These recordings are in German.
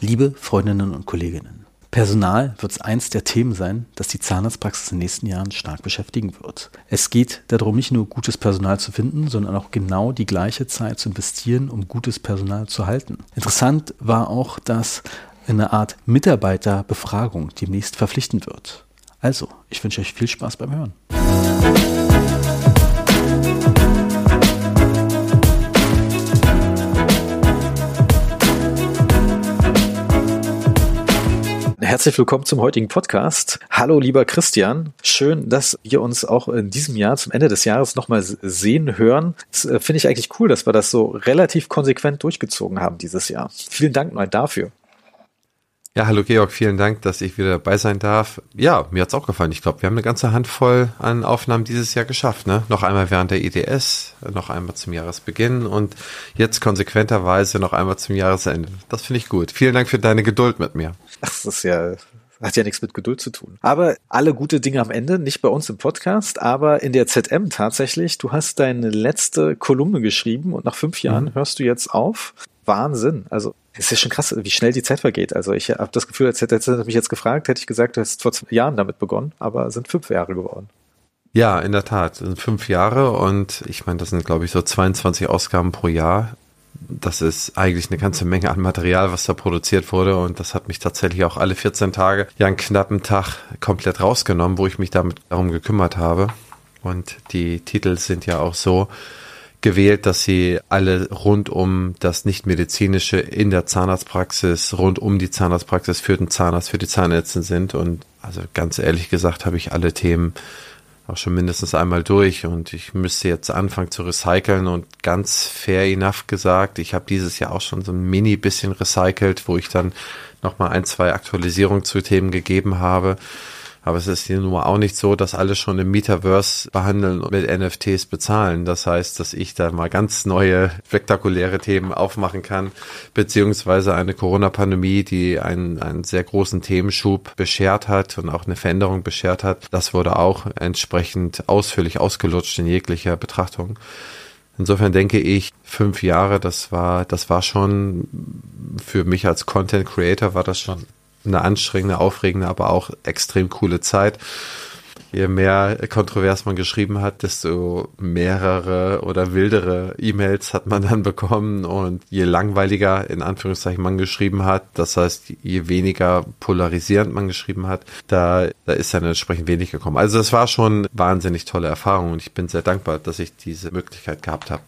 Liebe Freundinnen und Kolleginnen, Personal wird eins der Themen sein, das die Zahnarztpraxis in den nächsten Jahren stark beschäftigen wird. Es geht darum, nicht nur gutes Personal zu finden, sondern auch genau die gleiche Zeit zu investieren, um gutes Personal zu halten. Interessant war auch, dass eine Art Mitarbeiterbefragung demnächst verpflichtend wird. Also, ich wünsche euch viel Spaß beim Hören. Herzlich willkommen zum heutigen Podcast. Hallo, lieber Christian. Schön, dass wir uns auch in diesem Jahr zum Ende des Jahres nochmal sehen, hören. Das äh, finde ich eigentlich cool, dass wir das so relativ konsequent durchgezogen haben dieses Jahr. Vielen Dank mal dafür. Ja, hallo Georg, vielen Dank, dass ich wieder dabei sein darf. Ja, mir hat's auch gefallen. Ich glaube, wir haben eine ganze Handvoll an Aufnahmen dieses Jahr geschafft. Ne? Noch einmal während der IDS, noch einmal zum Jahresbeginn und jetzt konsequenterweise noch einmal zum Jahresende. Das finde ich gut. Vielen Dank für deine Geduld mit mir. Ach, das ist ja hat ja nichts mit Geduld zu tun. Aber alle gute Dinge am Ende, nicht bei uns im Podcast, aber in der ZM tatsächlich. Du hast deine letzte Kolumne geschrieben und nach fünf Jahren mhm. hörst du jetzt auf. Wahnsinn. Also es ist schon krass, wie schnell die Zeit vergeht. Also ich habe das Gefühl, als hätte er mich jetzt gefragt, hätte ich gesagt, du hast vor zwei Jahren damit begonnen, aber es sind fünf Jahre geworden. Ja, in der Tat, es sind fünf Jahre und ich meine, das sind glaube ich so 22 Ausgaben pro Jahr. Das ist eigentlich eine ganze Menge an Material, was da produziert wurde und das hat mich tatsächlich auch alle 14 Tage, ja einen knappen Tag komplett rausgenommen, wo ich mich damit darum gekümmert habe. Und die Titel sind ja auch so, gewählt, dass sie alle rund um das Nichtmedizinische in der Zahnarztpraxis, rund um die Zahnarztpraxis für den Zahnarzt, für die Zahnärztin sind. Und also ganz ehrlich gesagt habe ich alle Themen auch schon mindestens einmal durch und ich müsste jetzt anfangen zu recyceln und ganz fair enough gesagt, ich habe dieses Jahr auch schon so ein mini bisschen recycelt, wo ich dann nochmal ein, zwei Aktualisierungen zu Themen gegeben habe. Aber es ist hier nun mal auch nicht so, dass alle schon im Metaverse behandeln und mit NFTs bezahlen. Das heißt, dass ich da mal ganz neue, spektakuläre Themen aufmachen kann, beziehungsweise eine Corona-Pandemie, die einen, einen sehr großen Themenschub beschert hat und auch eine Veränderung beschert hat. Das wurde auch entsprechend ausführlich ausgelutscht in jeglicher Betrachtung. Insofern denke ich, fünf Jahre, das war, das war schon für mich als Content Creator war das schon eine anstrengende, aufregende, aber auch extrem coole Zeit. Je mehr kontrovers man geschrieben hat, desto mehrere oder wildere E-Mails hat man dann bekommen und je langweiliger in Anführungszeichen man geschrieben hat, das heißt, je weniger polarisierend man geschrieben hat, da, da ist dann entsprechend wenig gekommen. Also es war schon wahnsinnig tolle Erfahrung und ich bin sehr dankbar, dass ich diese Möglichkeit gehabt habe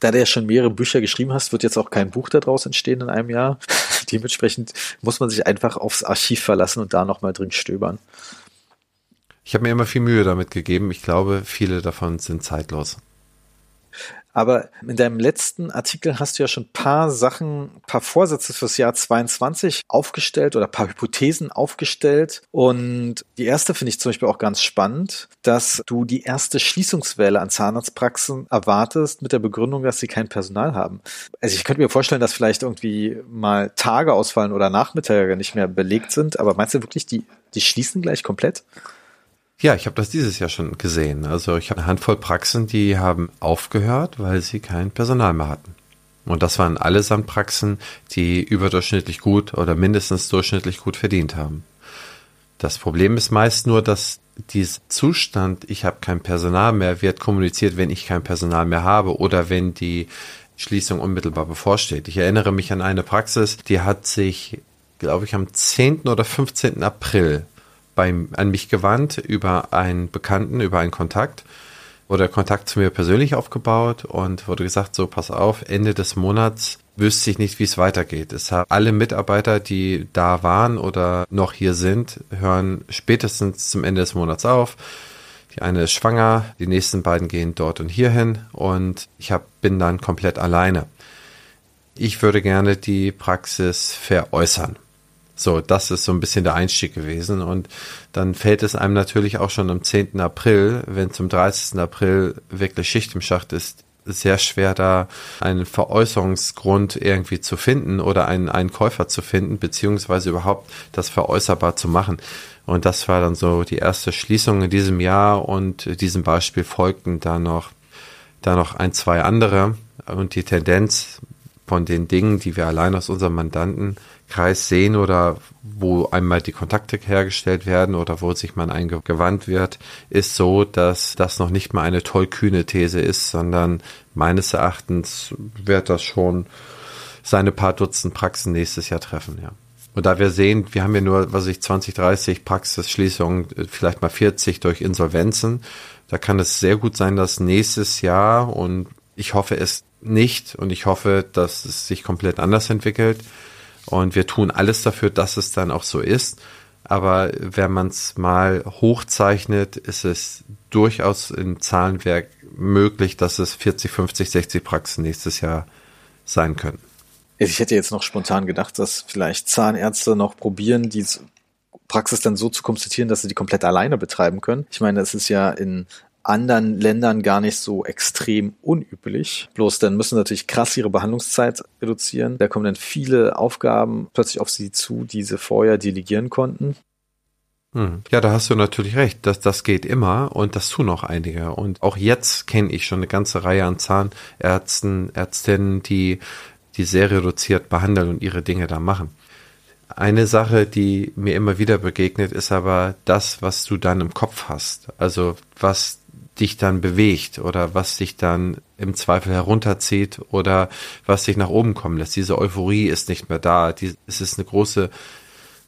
da du ja schon mehrere Bücher geschrieben hast, wird jetzt auch kein Buch daraus entstehen in einem Jahr. Dementsprechend muss man sich einfach aufs Archiv verlassen und da nochmal drin stöbern. Ich habe mir immer viel Mühe damit gegeben. Ich glaube, viele davon sind zeitlos. Aber in deinem letzten Artikel hast du ja schon ein paar Sachen, ein paar Vorsätze fürs Jahr 22 aufgestellt oder ein paar Hypothesen aufgestellt. Und die erste finde ich zum Beispiel auch ganz spannend, dass du die erste Schließungswelle an Zahnarztpraxen erwartest mit der Begründung, dass sie kein Personal haben. Also ich könnte mir vorstellen, dass vielleicht irgendwie mal Tage ausfallen oder Nachmittage nicht mehr belegt sind. Aber meinst du wirklich, die, die schließen gleich komplett? Ja, ich habe das dieses Jahr schon gesehen. Also ich habe eine Handvoll Praxen, die haben aufgehört, weil sie kein Personal mehr hatten. Und das waren allesamt Praxen, die überdurchschnittlich gut oder mindestens durchschnittlich gut verdient haben. Das Problem ist meist nur, dass dieser Zustand, ich habe kein Personal mehr, wird kommuniziert, wenn ich kein Personal mehr habe oder wenn die Schließung unmittelbar bevorsteht. Ich erinnere mich an eine Praxis, die hat sich, glaube ich, am 10. oder 15. April bei, an mich gewandt über einen Bekannten, über einen Kontakt. Wurde Kontakt zu mir persönlich aufgebaut und wurde gesagt, so pass auf, Ende des Monats wüsste ich nicht, wie es weitergeht. Es haben alle Mitarbeiter, die da waren oder noch hier sind, hören spätestens zum Ende des Monats auf. Die eine ist schwanger, die nächsten beiden gehen dort und hierhin und ich hab, bin dann komplett alleine. Ich würde gerne die Praxis veräußern. So, das ist so ein bisschen der Einstieg gewesen. Und dann fällt es einem natürlich auch schon am 10. April, wenn zum 30. April wirklich Schicht im Schacht ist, sehr schwer da einen Veräußerungsgrund irgendwie zu finden oder einen, einen Käufer zu finden, beziehungsweise überhaupt das veräußerbar zu machen. Und das war dann so die erste Schließung in diesem Jahr und diesem Beispiel folgten da noch, da noch ein, zwei andere. Und die Tendenz von den Dingen, die wir allein aus unserem Mandantenkreis sehen oder wo einmal die Kontakte hergestellt werden oder wo sich man eingewandt wird, ist so, dass das noch nicht mal eine tollkühne These ist, sondern meines Erachtens wird das schon seine paar Dutzend Praxen nächstes Jahr treffen, ja. Und da wir sehen, wir haben ja nur, was ich, 20, 30 Praxisschließungen, vielleicht mal 40 durch Insolvenzen. Da kann es sehr gut sein, dass nächstes Jahr und ich hoffe es nicht und ich hoffe, dass es sich komplett anders entwickelt. Und wir tun alles dafür, dass es dann auch so ist. Aber wenn man es mal hochzeichnet, ist es durchaus im Zahlenwerk möglich, dass es 40, 50, 60 Praxen nächstes Jahr sein können. Ich hätte jetzt noch spontan gedacht, dass vielleicht Zahnärzte noch probieren, die Praxis dann so zu konstituieren, dass sie die komplett alleine betreiben können. Ich meine, es ist ja in anderen Ländern gar nicht so extrem unüblich. Bloß dann müssen natürlich krass ihre Behandlungszeit reduzieren. Da kommen dann viele Aufgaben plötzlich auf sie zu, die sie vorher delegieren konnten. Hm. Ja, da hast du natürlich recht. Das, das geht immer und das tun auch einige. Und auch jetzt kenne ich schon eine ganze Reihe an Zahnärzten, Ärztinnen, die, die sehr reduziert behandeln und ihre Dinge da machen. Eine Sache, die mir immer wieder begegnet, ist aber das, was du dann im Kopf hast. Also was dich dann bewegt oder was dich dann im Zweifel herunterzieht oder was dich nach oben kommen lässt. Diese Euphorie ist nicht mehr da. Die, es ist eine große,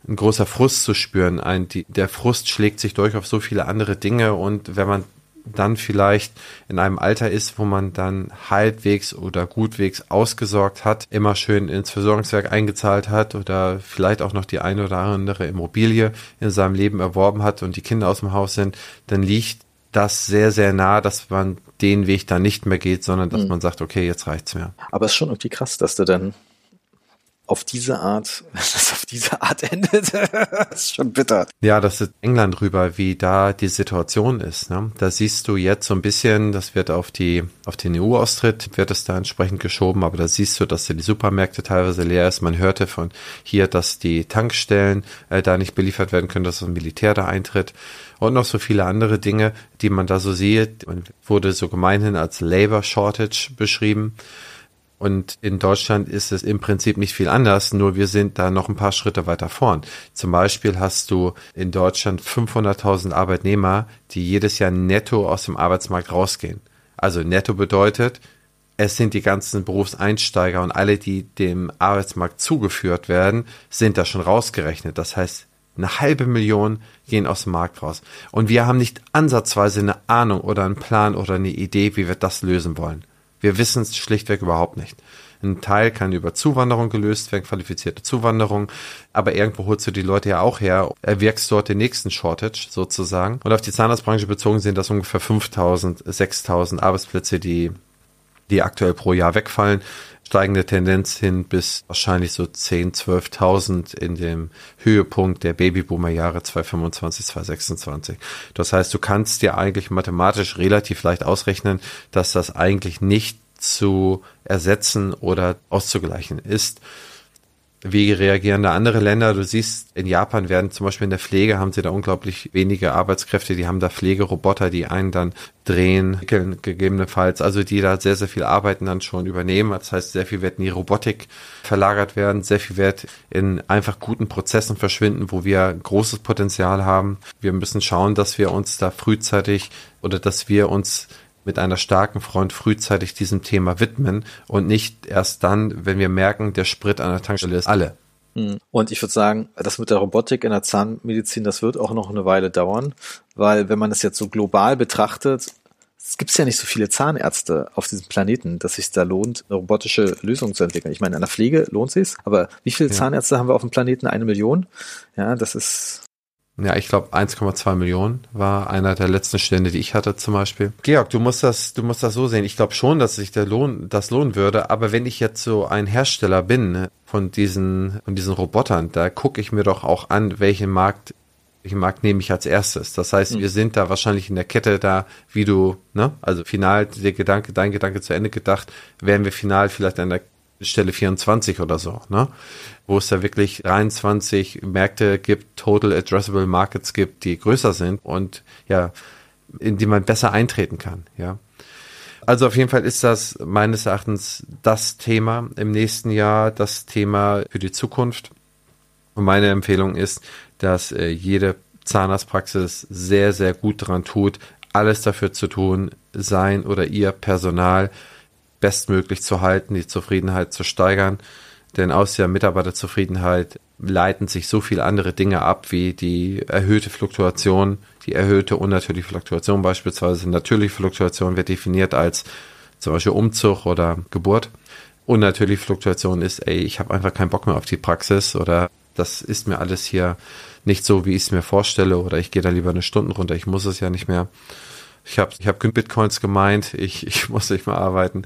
ein großer Frust zu spüren. Ein, die, der Frust schlägt sich durch auf so viele andere Dinge und wenn man dann vielleicht in einem Alter ist, wo man dann halbwegs oder gutwegs ausgesorgt hat, immer schön ins Versorgungswerk eingezahlt hat oder vielleicht auch noch die eine oder andere Immobilie in seinem Leben erworben hat und die Kinder aus dem Haus sind, dann liegt das sehr, sehr nah, dass man den Weg dann nicht mehr geht, sondern dass mhm. man sagt, okay, jetzt reicht's mir. Aber es ist schon irgendwie krass, dass du dann auf diese Art, das auf diese Art endet, ist schon bitter. Ja, das ist England rüber, wie da die Situation ist. Ne? Da siehst du jetzt so ein bisschen, das wird auf die, auf den EU-Austritt, wird es da entsprechend geschoben, aber da siehst du, dass die Supermärkte teilweise leer ist. Man hörte von hier, dass die Tankstellen äh, da nicht beliefert werden können, dass das Militär da eintritt und noch so viele andere Dinge, die man da so sieht. Und wurde so gemeinhin als Labor Shortage beschrieben. Und in Deutschland ist es im Prinzip nicht viel anders, nur wir sind da noch ein paar Schritte weiter vorn. Zum Beispiel hast du in Deutschland 500.000 Arbeitnehmer, die jedes Jahr netto aus dem Arbeitsmarkt rausgehen. Also netto bedeutet, es sind die ganzen Berufseinsteiger und alle, die dem Arbeitsmarkt zugeführt werden, sind da schon rausgerechnet. Das heißt, eine halbe Million gehen aus dem Markt raus. Und wir haben nicht ansatzweise eine Ahnung oder einen Plan oder eine Idee, wie wir das lösen wollen. Wir wissen es schlichtweg überhaupt nicht. Ein Teil kann über Zuwanderung gelöst werden, qualifizierte Zuwanderung, aber irgendwo holst du die Leute ja auch her, erwirkst dort den nächsten Shortage sozusagen. Und auf die Zahnarztbranche bezogen sind das ungefähr 5000, 6000 Arbeitsplätze, die, die aktuell pro Jahr wegfallen steigende Tendenz hin bis wahrscheinlich so 10, 12.000 in dem Höhepunkt der Babyboomer-Jahre 2025, 2026. Das heißt, du kannst dir eigentlich mathematisch relativ leicht ausrechnen, dass das eigentlich nicht zu ersetzen oder auszugleichen ist. Wie reagieren da andere Länder? Du siehst, in Japan werden zum Beispiel in der Pflege haben sie da unglaublich wenige Arbeitskräfte. Die haben da Pflegeroboter, die einen dann drehen, gegebenenfalls. Also die da sehr, sehr viel Arbeiten dann schon übernehmen. Das heißt, sehr viel wird in die Robotik verlagert werden. Sehr viel wird in einfach guten Prozessen verschwinden, wo wir großes Potenzial haben. Wir müssen schauen, dass wir uns da frühzeitig oder dass wir uns mit einer starken Front frühzeitig diesem Thema widmen und nicht erst dann, wenn wir merken, der Sprit an der Tankstelle ist alle. Hm. Und ich würde sagen, das mit der Robotik in der Zahnmedizin, das wird auch noch eine Weile dauern, weil wenn man es jetzt so global betrachtet, es gibt ja nicht so viele Zahnärzte auf diesem Planeten, dass sich da lohnt, eine robotische Lösung zu entwickeln. Ich meine, in der Pflege lohnt sich aber wie viele ja. Zahnärzte haben wir auf dem Planeten? Eine Million? Ja, das ist ja, ich glaube 1,2 Millionen war einer der letzten Stände, die ich hatte zum Beispiel. Georg, du musst das, du musst das so sehen. Ich glaube schon, dass sich der Lohn, das lohnen würde. Aber wenn ich jetzt so ein Hersteller bin ne, von diesen, von diesen Robotern, da gucke ich mir doch auch an, welchen Markt, welchen Markt nehme ich als erstes. Das heißt, mhm. wir sind da wahrscheinlich in der Kette da, wie du, ne, also final der Gedanke, dein Gedanke zu Ende gedacht, wären wir final vielleicht an der Stelle 24 oder so, ne? Wo es da wirklich 23 Märkte gibt, Total Addressable Markets gibt, die größer sind und ja, in die man besser eintreten kann, ja. Also auf jeden Fall ist das meines Erachtens das Thema im nächsten Jahr, das Thema für die Zukunft. Und meine Empfehlung ist, dass äh, jede Zahnarztpraxis sehr, sehr gut daran tut, alles dafür zu tun, sein oder ihr Personal bestmöglich zu halten, die Zufriedenheit zu steigern. Denn aus der Mitarbeiterzufriedenheit leiten sich so viele andere Dinge ab, wie die erhöhte Fluktuation, die erhöhte unnatürliche Fluktuation beispielsweise. Natürliche Fluktuation wird definiert als zum Beispiel Umzug oder Geburt. Unnatürliche Fluktuation ist, ey, ich habe einfach keinen Bock mehr auf die Praxis oder das ist mir alles hier nicht so, wie ich es mir vorstelle oder ich gehe da lieber eine Stunde runter, ich muss es ja nicht mehr. Ich habe ich hab Bitcoins gemeint, ich, ich muss nicht mehr arbeiten.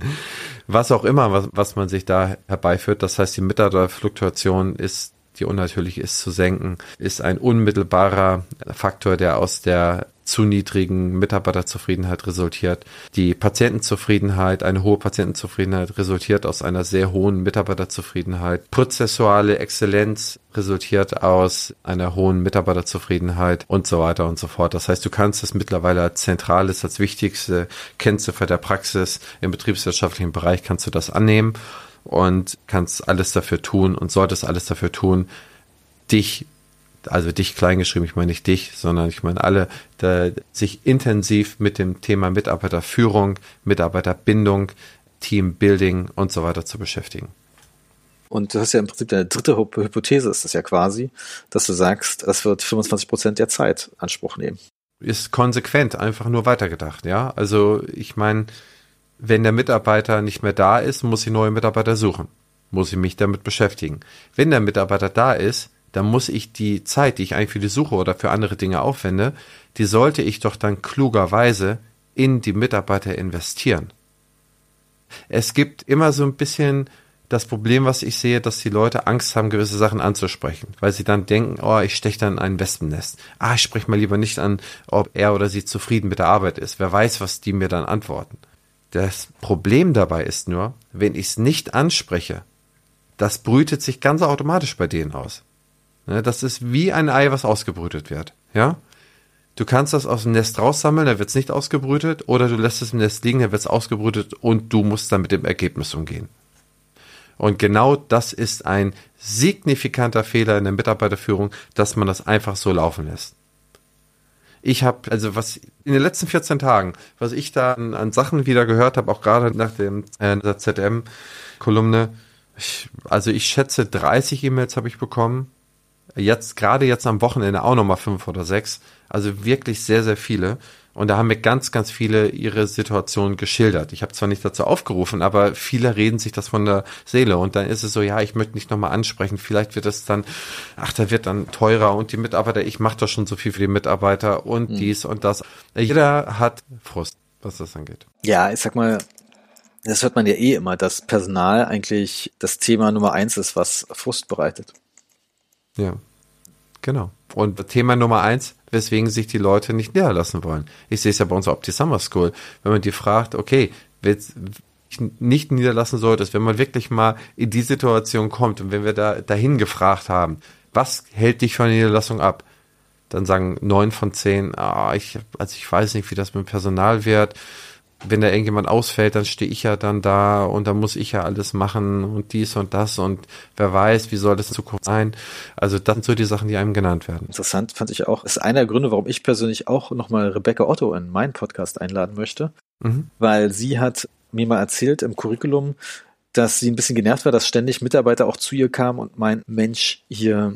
Was auch immer, was, was man sich da herbeiführt. Das heißt, die Mitarbeiterfluktuation ist die unnatürlich ist, zu senken, ist ein unmittelbarer Faktor, der aus der zu niedrigen Mitarbeiterzufriedenheit resultiert. Die Patientenzufriedenheit, eine hohe Patientenzufriedenheit resultiert aus einer sehr hohen Mitarbeiterzufriedenheit. Prozessuale Exzellenz resultiert aus einer hohen Mitarbeiterzufriedenheit und so weiter und so fort. Das heißt, du kannst es mittlerweile als zentrales, als wichtigste Kennziffer der Praxis im betriebswirtschaftlichen Bereich kannst du das annehmen und kannst alles dafür tun und solltest alles dafür tun, dich, also dich kleingeschrieben, ich meine nicht dich, sondern ich meine alle, da, sich intensiv mit dem Thema Mitarbeiterführung, Mitarbeiterbindung, Teambuilding und so weiter zu beschäftigen. Und du hast ja im Prinzip deine dritte Hypothese ist das ja quasi, dass du sagst, das wird 25 Prozent der Zeit Anspruch nehmen. Ist konsequent, einfach nur weitergedacht, ja. Also ich meine, wenn der Mitarbeiter nicht mehr da ist, muss ich neue Mitarbeiter suchen. Muss ich mich damit beschäftigen. Wenn der Mitarbeiter da ist, dann muss ich die Zeit, die ich eigentlich für die Suche oder für andere Dinge aufwende, die sollte ich doch dann klugerweise in die Mitarbeiter investieren. Es gibt immer so ein bisschen das Problem, was ich sehe, dass die Leute Angst haben, gewisse Sachen anzusprechen, weil sie dann denken, oh, ich steche dann in ein Wespennest. Ah, ich spreche mal lieber nicht an, ob er oder sie zufrieden mit der Arbeit ist. Wer weiß, was die mir dann antworten. Das Problem dabei ist nur, wenn ich es nicht anspreche, das brütet sich ganz automatisch bei denen aus. Ne, das ist wie ein Ei, was ausgebrütet wird. Ja? Du kannst das aus dem Nest raussammeln, dann wird es nicht ausgebrütet, oder du lässt es im Nest liegen, dann wird es ausgebrütet und du musst dann mit dem Ergebnis umgehen. Und genau das ist ein signifikanter Fehler in der Mitarbeiterführung, dass man das einfach so laufen lässt ich habe, also was in den letzten 14 Tagen, was ich da an, an Sachen wieder gehört habe, auch gerade nach dem äh, der ZM-Kolumne, also ich schätze 30 E-Mails habe ich bekommen. Jetzt, gerade jetzt am Wochenende auch nochmal fünf oder sechs. Also wirklich sehr, sehr viele. Und da haben mir ganz, ganz viele ihre Situation geschildert. Ich habe zwar nicht dazu aufgerufen, aber viele reden sich das von der Seele. Und dann ist es so, ja, ich möchte nicht nochmal ansprechen. Vielleicht wird es dann, ach, da wird dann teurer und die Mitarbeiter, ich mache doch schon so viel für die Mitarbeiter und mhm. dies und das. Jeder hat Frust, was das angeht. Ja, ich sag mal, das hört man ja eh immer, dass Personal eigentlich das Thema Nummer eins ist, was Frust bereitet. Ja, genau. Und Thema Nummer eins, weswegen sich die Leute nicht niederlassen wollen. Ich sehe es ja bei uns auf die Summer School. Wenn man die fragt, okay, willst, nicht niederlassen solltest, wenn man wirklich mal in die Situation kommt und wenn wir da dahin gefragt haben, was hält dich von der Niederlassung ab? Dann sagen neun von zehn, ah, ich, also ich weiß nicht, wie das mit dem Personal wird wenn da irgendjemand ausfällt, dann stehe ich ja dann da und dann muss ich ja alles machen und dies und das und wer weiß, wie soll das in Zukunft sein. Also das sind so die Sachen, die einem genannt werden. Interessant fand ich auch, ist einer der Gründe, warum ich persönlich auch nochmal Rebecca Otto in meinen Podcast einladen möchte, mhm. weil sie hat mir mal erzählt im Curriculum, dass sie ein bisschen genervt war, dass ständig Mitarbeiter auch zu ihr kamen und mein Mensch, hier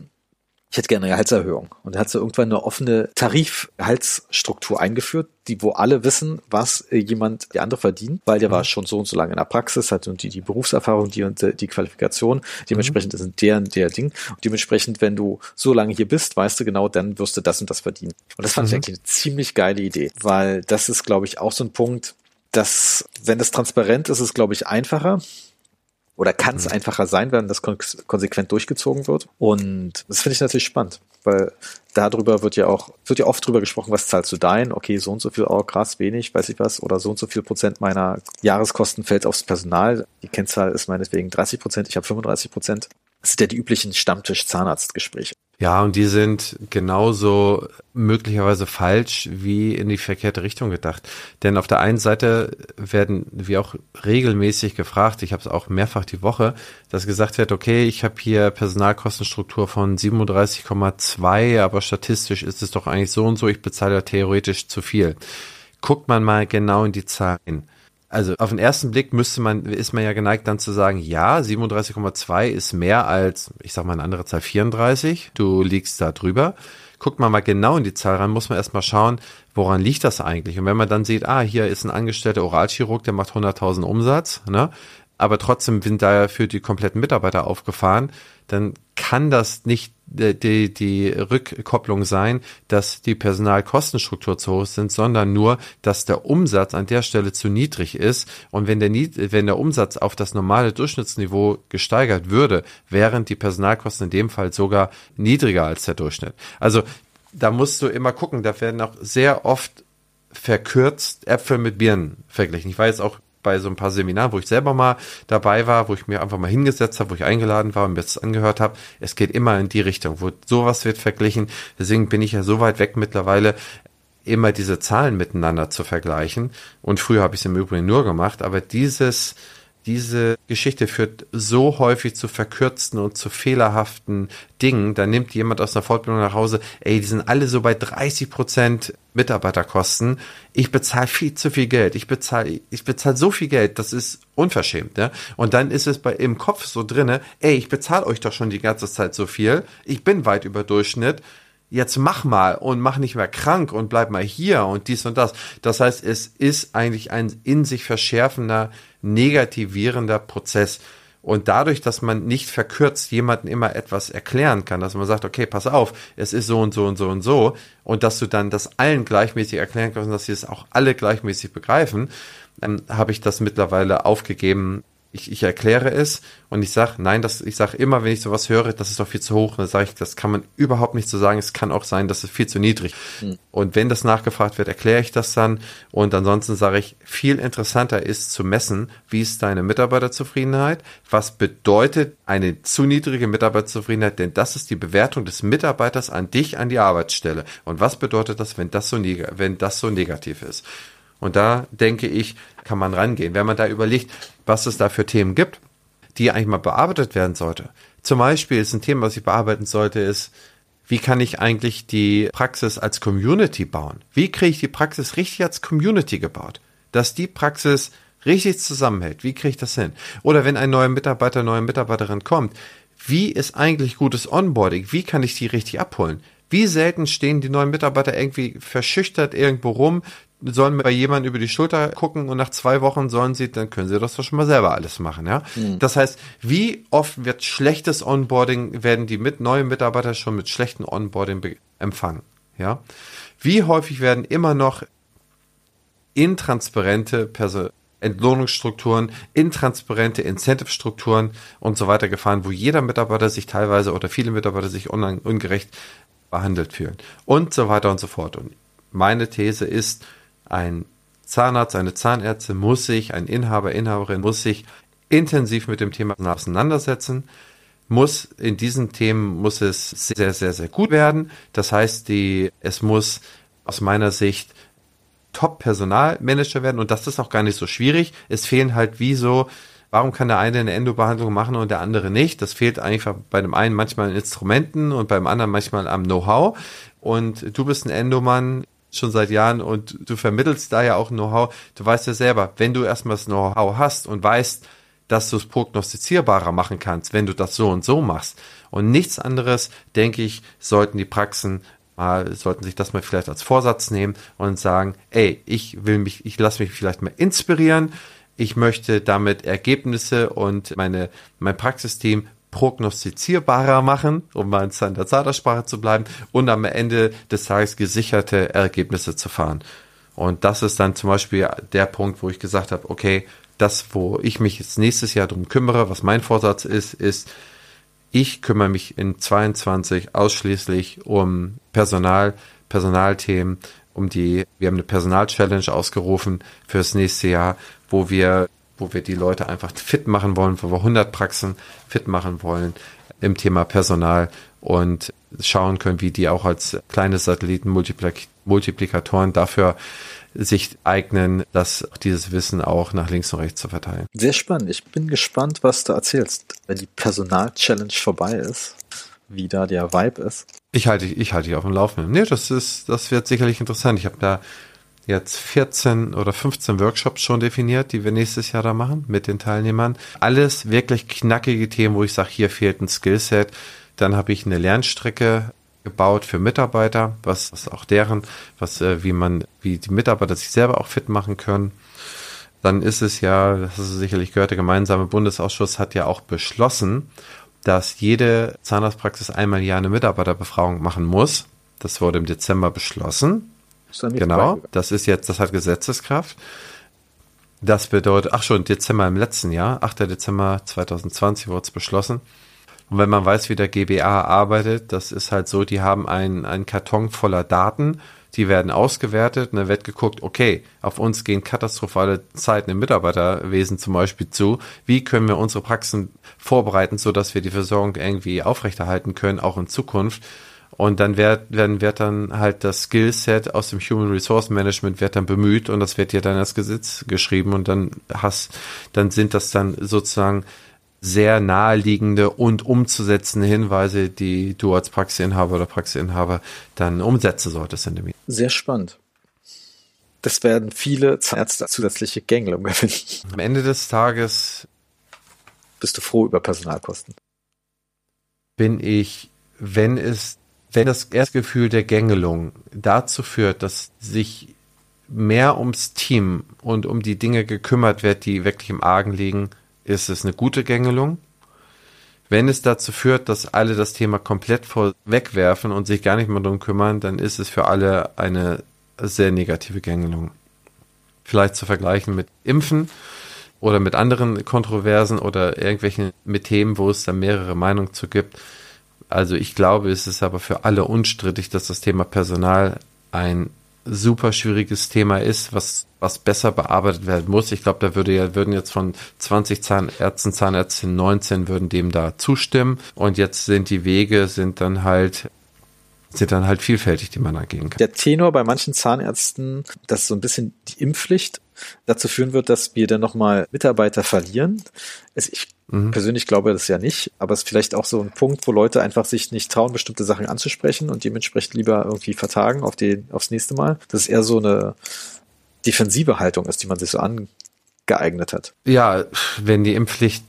ich hätte gerne eine Gehaltserhöhung. Und er hat so irgendwann eine offene Tarifgehaltsstruktur eingeführt, die, wo alle wissen, was äh, jemand, der andere verdient, weil der mhm. war schon so und so lange in der Praxis, hat und die, die Berufserfahrung, die und äh, die Qualifikation. Dementsprechend mhm. sind der und der Ding. Und dementsprechend, wenn du so lange hier bist, weißt du genau, dann wirst du das und das verdienen. Und das fand mhm. ich eigentlich eine ziemlich geile Idee, weil das ist, glaube ich, auch so ein Punkt, dass, wenn das transparent ist, ist es, glaube ich, einfacher oder kann es mhm. einfacher sein, wenn das kon konsequent durchgezogen wird. Und das finde ich natürlich spannend, weil darüber wird ja auch, wird ja oft drüber gesprochen, was zahlst du dein? Okay, so und so viel, oh krass, wenig, weiß ich was, oder so und so viel Prozent meiner Jahreskosten fällt aufs Personal. Die Kennzahl ist meinetwegen 30 Prozent, ich habe 35 Prozent. Das sind ja die üblichen Stammtisch-Zahnarztgespräche. Ja, und die sind genauso möglicherweise falsch wie in die verkehrte Richtung gedacht. Denn auf der einen Seite werden wir auch regelmäßig gefragt, ich habe es auch mehrfach die Woche, dass gesagt wird, okay, ich habe hier Personalkostenstruktur von 37,2, aber statistisch ist es doch eigentlich so und so, ich bezahle ja theoretisch zu viel. Guckt man mal genau in die Zahlen also auf den ersten Blick müsste man, ist man ja geneigt dann zu sagen, ja, 37,2 ist mehr als, ich sag mal eine andere Zahl, 34. Du liegst da drüber. Guckt man mal genau in die Zahl rein, muss man erstmal schauen, woran liegt das eigentlich? Und wenn man dann sieht, ah, hier ist ein angestellter Oralchirurg, der macht 100.000 Umsatz, ne? Aber trotzdem sind da für die kompletten Mitarbeiter aufgefahren, dann kann das nicht die, die Rückkopplung sein, dass die Personalkostenstruktur zu hoch sind, sondern nur, dass der Umsatz an der Stelle zu niedrig ist. Und wenn der, wenn der Umsatz auf das normale Durchschnittsniveau gesteigert würde, wären die Personalkosten in dem Fall sogar niedriger als der Durchschnitt. Also da musst du immer gucken, da werden auch sehr oft verkürzt Äpfel mit Birnen verglichen. Ich war jetzt auch bei so ein paar Seminaren, wo ich selber mal dabei war, wo ich mir einfach mal hingesetzt habe, wo ich eingeladen war und mir das angehört habe. Es geht immer in die Richtung, wo sowas wird verglichen. Deswegen bin ich ja so weit weg mittlerweile, immer diese Zahlen miteinander zu vergleichen. Und früher habe ich es im Übrigen nur gemacht, aber dieses diese Geschichte führt so häufig zu verkürzten und zu fehlerhaften Dingen. Da nimmt jemand aus einer Fortbildung nach Hause, ey, die sind alle so bei 30 Prozent Mitarbeiterkosten. Ich bezahle viel zu viel Geld. Ich bezahle, ich bezahle so viel Geld, das ist unverschämt, ja. Und dann ist es bei im Kopf so drinne, ey, ich bezahle euch doch schon die ganze Zeit so viel. Ich bin weit über Durchschnitt jetzt mach mal und mach nicht mehr krank und bleib mal hier und dies und das. Das heißt, es ist eigentlich ein in sich verschärfender, negativierender Prozess. Und dadurch, dass man nicht verkürzt jemanden immer etwas erklären kann, dass man sagt, okay, pass auf, es ist so und so und so und so, und dass du dann das allen gleichmäßig erklären kannst, dass sie es auch alle gleichmäßig begreifen, dann habe ich das mittlerweile aufgegeben, ich, ich erkläre es und ich sage, nein, das, ich sage immer, wenn ich sowas höre, das ist doch viel zu hoch. Und dann sage ich, das kann man überhaupt nicht so sagen. Es kann auch sein, das ist viel zu niedrig. Mhm. Und wenn das nachgefragt wird, erkläre ich das dann. Und ansonsten sage ich, viel interessanter ist zu messen, wie ist deine Mitarbeiterzufriedenheit? Was bedeutet eine zu niedrige Mitarbeiterzufriedenheit? Denn das ist die Bewertung des Mitarbeiters an dich, an die Arbeitsstelle. Und was bedeutet das, wenn das so, wenn das so negativ ist? Und da denke ich, kann man rangehen. Wenn man da überlegt, was es da für Themen gibt, die eigentlich mal bearbeitet werden sollte. Zum Beispiel ist ein Thema, was ich bearbeiten sollte, ist, wie kann ich eigentlich die Praxis als Community bauen? Wie kriege ich die Praxis richtig als Community gebaut? Dass die Praxis richtig zusammenhält. Wie kriege ich das hin? Oder wenn ein neuer Mitarbeiter, neue Mitarbeiterin kommt, wie ist eigentlich gutes Onboarding? Wie kann ich die richtig abholen? Wie selten stehen die neuen Mitarbeiter irgendwie verschüchtert irgendwo rum, sollen bei jemandem über die Schulter gucken und nach zwei Wochen sollen sie, dann können sie das doch schon mal selber alles machen, ja. Mhm. Das heißt, wie oft wird schlechtes Onboarding, werden die mit neuen Mitarbeiter schon mit schlechten Onboarding empfangen, ja. Wie häufig werden immer noch intransparente Person Entlohnungsstrukturen, intransparente Incentive-Strukturen und so weiter gefahren, wo jeder Mitarbeiter sich teilweise oder viele Mitarbeiter sich ungerecht behandelt fühlen und so weiter und so fort. Und meine These ist, ein Zahnarzt, eine Zahnärztin muss sich, ein Inhaber, Inhaberin muss sich intensiv mit dem Thema auseinandersetzen, muss in diesen Themen muss es sehr, sehr, sehr gut werden. Das heißt, die, es muss aus meiner Sicht Top-Personalmanager werden und das ist auch gar nicht so schwierig. Es fehlen halt wie so, warum kann der eine eine Endobehandlung machen und der andere nicht? Das fehlt einfach bei dem einen manchmal an Instrumenten und beim anderen manchmal am Know-how. Und du bist ein Endomann, schon seit Jahren und du vermittelst da ja auch Know-how. Du weißt ja selber, wenn du erstmal das Know-how hast und weißt, dass du es prognostizierbarer machen kannst, wenn du das so und so machst. Und nichts anderes, denke ich, sollten die Praxen mal, sollten sich das mal vielleicht als Vorsatz nehmen und sagen, ey, ich will mich, ich lasse mich vielleicht mal inspirieren. Ich möchte damit Ergebnisse und meine, mein Praxisteam prognostizierbarer machen, um mal in der Zahlersprache zu bleiben, und am Ende des Tages gesicherte Ergebnisse zu fahren. Und das ist dann zum Beispiel der Punkt, wo ich gesagt habe, okay, das, wo ich mich jetzt nächstes Jahr drum kümmere, was mein Vorsatz ist, ist, ich kümmere mich in 22 ausschließlich um Personal, Personalthemen, um die, wir haben eine Personal-Challenge ausgerufen fürs nächste Jahr, wo wir wo wir die Leute einfach fit machen wollen, wo wir 100 Praxen fit machen wollen im Thema Personal. Und schauen können, wie die auch als kleine Satelliten Multiplikatoren dafür sich eignen, das, dieses Wissen auch nach links und rechts zu verteilen. Sehr spannend. Ich bin gespannt, was du erzählst, wenn die Personal-Challenge vorbei ist, wie da der Vibe ist. Ich halte, ich halte dich auf dem Laufenden. Nee, das ist, das wird sicherlich interessant. Ich habe da jetzt 14 oder 15 Workshops schon definiert, die wir nächstes Jahr da machen mit den Teilnehmern. Alles wirklich knackige Themen, wo ich sage, hier fehlt ein Skillset. Dann habe ich eine Lernstrecke gebaut für Mitarbeiter, was, was auch deren, was, äh, wie man, wie die Mitarbeiter sich selber auch fit machen können. Dann ist es ja, das du sicherlich gehört, der gemeinsame Bundesausschuss hat ja auch beschlossen, dass jede Zahnarztpraxis einmal im Jahr eine Mitarbeiterbefragung machen muss. Das wurde im Dezember beschlossen. Genau, das ist jetzt, das hat Gesetzeskraft. Das bedeutet, ach schon, Dezember im letzten Jahr, 8. Dezember 2020 wurde es beschlossen. Und wenn man weiß, wie der GBA arbeitet, das ist halt so, die haben einen, einen Karton voller Daten, die werden ausgewertet und dann wird geguckt, okay, auf uns gehen katastrophale Zeiten im Mitarbeiterwesen zum Beispiel zu. Wie können wir unsere Praxen vorbereiten, so dass wir die Versorgung irgendwie aufrechterhalten können, auch in Zukunft? Und dann wird, werden, wird dann halt das Skillset aus dem Human Resource Management wird dann bemüht und das wird dir dann als Gesetz geschrieben und dann hast, dann sind das dann sozusagen sehr naheliegende und umzusetzende Hinweise, die du als Praxisinhaber oder Praxisinhaber dann umsetzen solltest in dem. Sehr spannend. Das werden viele Ärzte zusätzliche Gängelung gewinnen. Am Ende des Tages bist du froh über Personalkosten. Bin ich, wenn es, wenn das Erstgefühl der Gängelung dazu führt, dass sich mehr ums Team und um die Dinge gekümmert wird, die wirklich im Argen liegen, ist es eine gute Gängelung. Wenn es dazu führt, dass alle das Thema komplett wegwerfen und sich gar nicht mehr darum kümmern, dann ist es für alle eine sehr negative Gängelung. Vielleicht zu vergleichen mit Impfen oder mit anderen Kontroversen oder irgendwelchen mit Themen, wo es da mehrere Meinungen zu gibt. Also ich glaube, es ist aber für alle unstrittig, dass das Thema Personal ein super schwieriges Thema ist, was, was besser bearbeitet werden muss. Ich glaube, da würde ja, würden jetzt von 20 Zahnärzten, Zahnärztinnen 19 würden dem da zustimmen. Und jetzt sind die Wege, sind dann halt sind dann halt vielfältig, die man angehen kann. Der Tenor bei manchen Zahnärzten, dass so ein bisschen die Impfpflicht dazu führen wird, dass wir dann nochmal Mitarbeiter verlieren. Ich Mhm. Persönlich glaube das ja nicht, aber es ist vielleicht auch so ein Punkt, wo Leute einfach sich nicht trauen, bestimmte Sachen anzusprechen und dementsprechend lieber irgendwie vertagen auf die, aufs nächste Mal. Das ist eher so eine defensive Haltung ist, die man sich so angeeignet hat. Ja, wenn die Impfpflicht